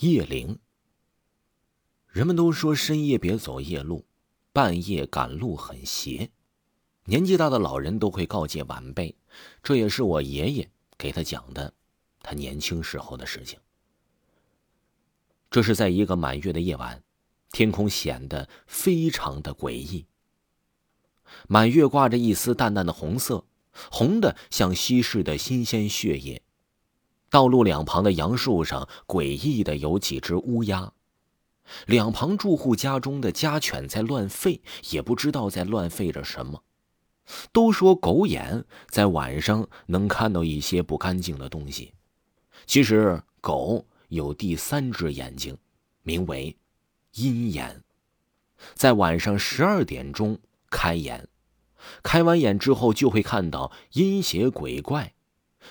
夜灵。人们都说深夜别走夜路，半夜赶路很邪。年纪大的老人都会告诫晚辈，这也是我爷爷给他讲的，他年轻时候的事情。这是在一个满月的夜晚，天空显得非常的诡异。满月挂着一丝淡淡的红色，红的像稀释的新鲜血液。道路两旁的杨树上，诡异的有几只乌鸦。两旁住户家中的家犬在乱吠，也不知道在乱吠着什么。都说狗眼在晚上能看到一些不干净的东西，其实狗有第三只眼睛，名为阴眼，在晚上十二点钟开眼，开完眼之后就会看到阴邪鬼怪，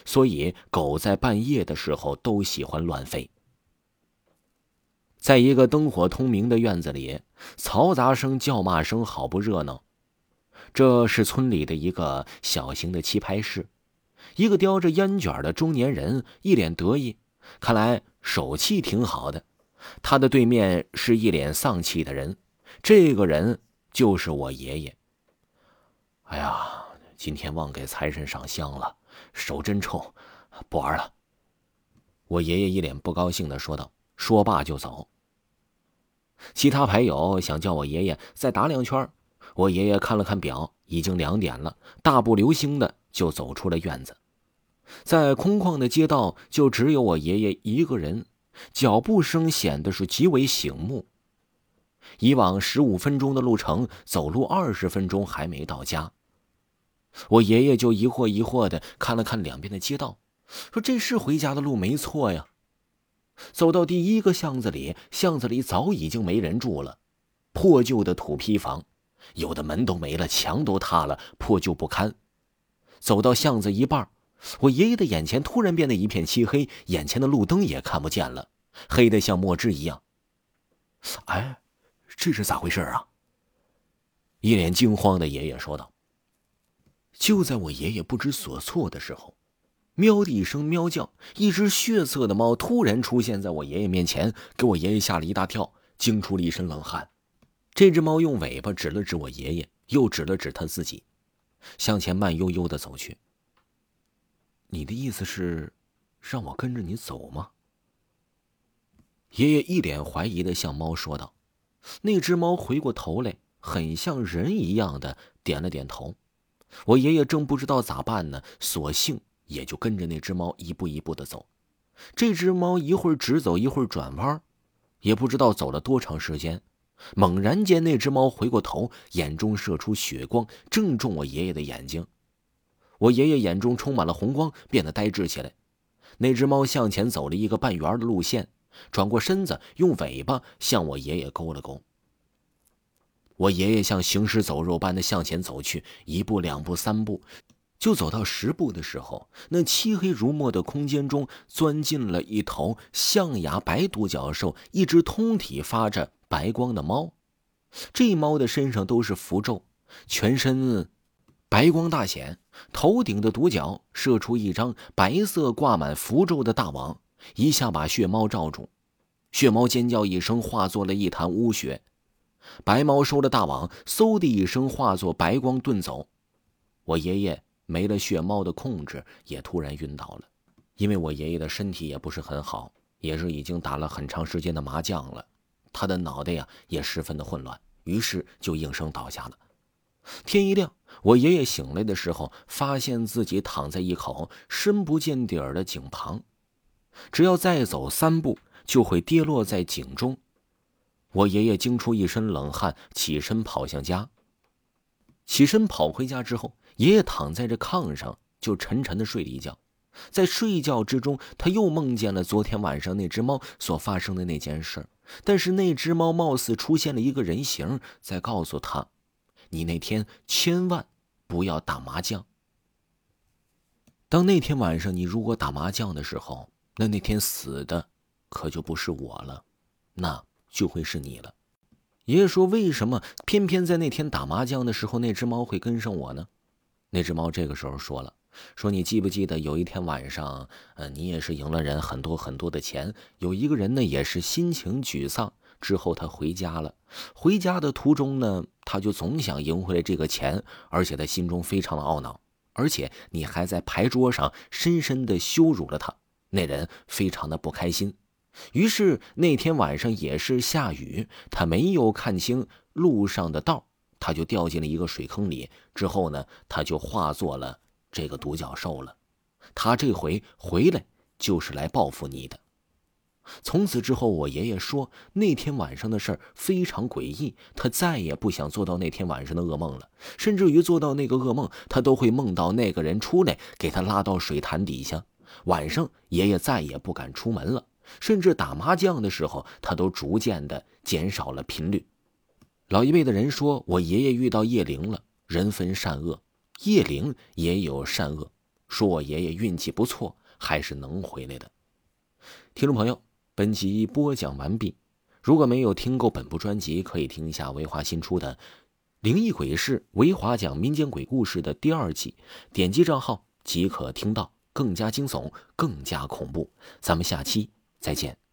所以狗在半夜的时候都喜欢乱吠。在一个灯火通明的院子里，嘈杂声、叫骂声好不热闹。这是村里的一个小型的棋牌室，一个叼着烟卷的中年人一脸得意，看来手气挺好的。他的对面是一脸丧气的人，这个人就是我爷爷。哎呀，今天忘给财神上香了，手真臭，不玩了。我爷爷一脸不高兴的说道，说罢就走。其他牌友想叫我爷爷再打两圈，我爷爷看了看表，已经两点了，大步流星的就走出了院子。在空旷的街道，就只有我爷爷一个人，脚步声显得是极为醒目。以往十五分钟的路程，走路二十分钟还没到家。我爷爷就疑惑疑惑的看了看两边的街道，说：“这是回家的路没错呀。”走到第一个巷子里，巷子里早已经没人住了，破旧的土坯房，有的门都没了，墙都塌了，破旧不堪。走到巷子一半，我爷爷的眼前突然变得一片漆黑，眼前的路灯也看不见了，黑的像墨汁一样。哎，这是咋回事啊？一脸惊慌的爷爷说道。就在我爷爷不知所措的时候。喵的一声喵叫，一只血色的猫突然出现在我爷爷面前，给我爷爷吓了一大跳，惊出了一身冷汗。这只猫用尾巴指了指我爷爷，又指了指他自己，向前慢悠悠的走去。你的意思是，让我跟着你走吗？爷爷一脸怀疑的向猫说道。那只猫回过头来，很像人一样的点了点头。我爷爷正不知道咋办呢，索性。也就跟着那只猫一步一步的走，这只猫一会儿直走，一会儿转弯，也不知道走了多长时间。猛然间，那只猫回过头，眼中射出血光，正中我爷爷的眼睛。我爷爷眼中充满了红光，变得呆滞起来。那只猫向前走了一个半圆的路线，转过身子，用尾巴向我爷爷勾了勾。我爷爷像行尸走肉般的向前走去，一步、两步、三步。就走到十步的时候，那漆黑如墨的空间中钻进了一头象牙白独角兽，一只通体发着白光的猫。这猫的身上都是符咒，全身白光大显，头顶的独角射出一张白色挂满符咒的大网，一下把血猫罩住。血猫尖叫一声，化作了一滩污血。白猫收了大网，嗖的一声化作白光遁走。我爷爷。没了血猫的控制，也突然晕倒了。因为我爷爷的身体也不是很好，也是已经打了很长时间的麻将了，他的脑袋呀也十分的混乱，于是就应声倒下了。天一亮，我爷爷醒来的时候，发现自己躺在一口深不见底儿的井旁，只要再走三步，就会跌落在井中。我爷爷惊出一身冷汗，起身跑向家。起身跑回家之后。爷爷躺在这炕上，就沉沉的睡了一觉。在睡觉之中，他又梦见了昨天晚上那只猫所发生的那件事。但是那只猫貌似出现了一个人形，在告诉他：“你那天千万不要打麻将。当那天晚上你如果打麻将的时候，那那天死的可就不是我了，那就会是你了。”爷爷说：“为什么偏偏在那天打麻将的时候，那只猫会跟上我呢？”那只猫这个时候说了：“说你记不记得有一天晚上，呃，你也是赢了人很多很多的钱，有一个人呢也是心情沮丧，之后他回家了，回家的途中呢，他就总想赢回来这个钱，而且他心中非常的懊恼，而且你还在牌桌上深深的羞辱了他，那人非常的不开心，于是那天晚上也是下雨，他没有看清路上的道，他就掉进了一个水坑里，之后呢，他就化作了。这个独角兽了，他这回回来就是来报复你的。从此之后，我爷爷说那天晚上的事儿非常诡异，他再也不想做到那天晚上的噩梦了。甚至于做到那个噩梦，他都会梦到那个人出来给他拉到水潭底下。晚上，爷爷再也不敢出门了，甚至打麻将的时候，他都逐渐的减少了频率。老一辈的人说，我爷爷遇到叶灵了，人分善恶。叶灵也有善恶，说我爷爷运气不错，还是能回来的。听众朋友，本集播讲完毕。如果没有听够本部专辑，可以听一下维华新出的《灵异鬼事》，维华讲民间鬼故事的第二季，点击账号即可听到更加惊悚、更加恐怖。咱们下期再见。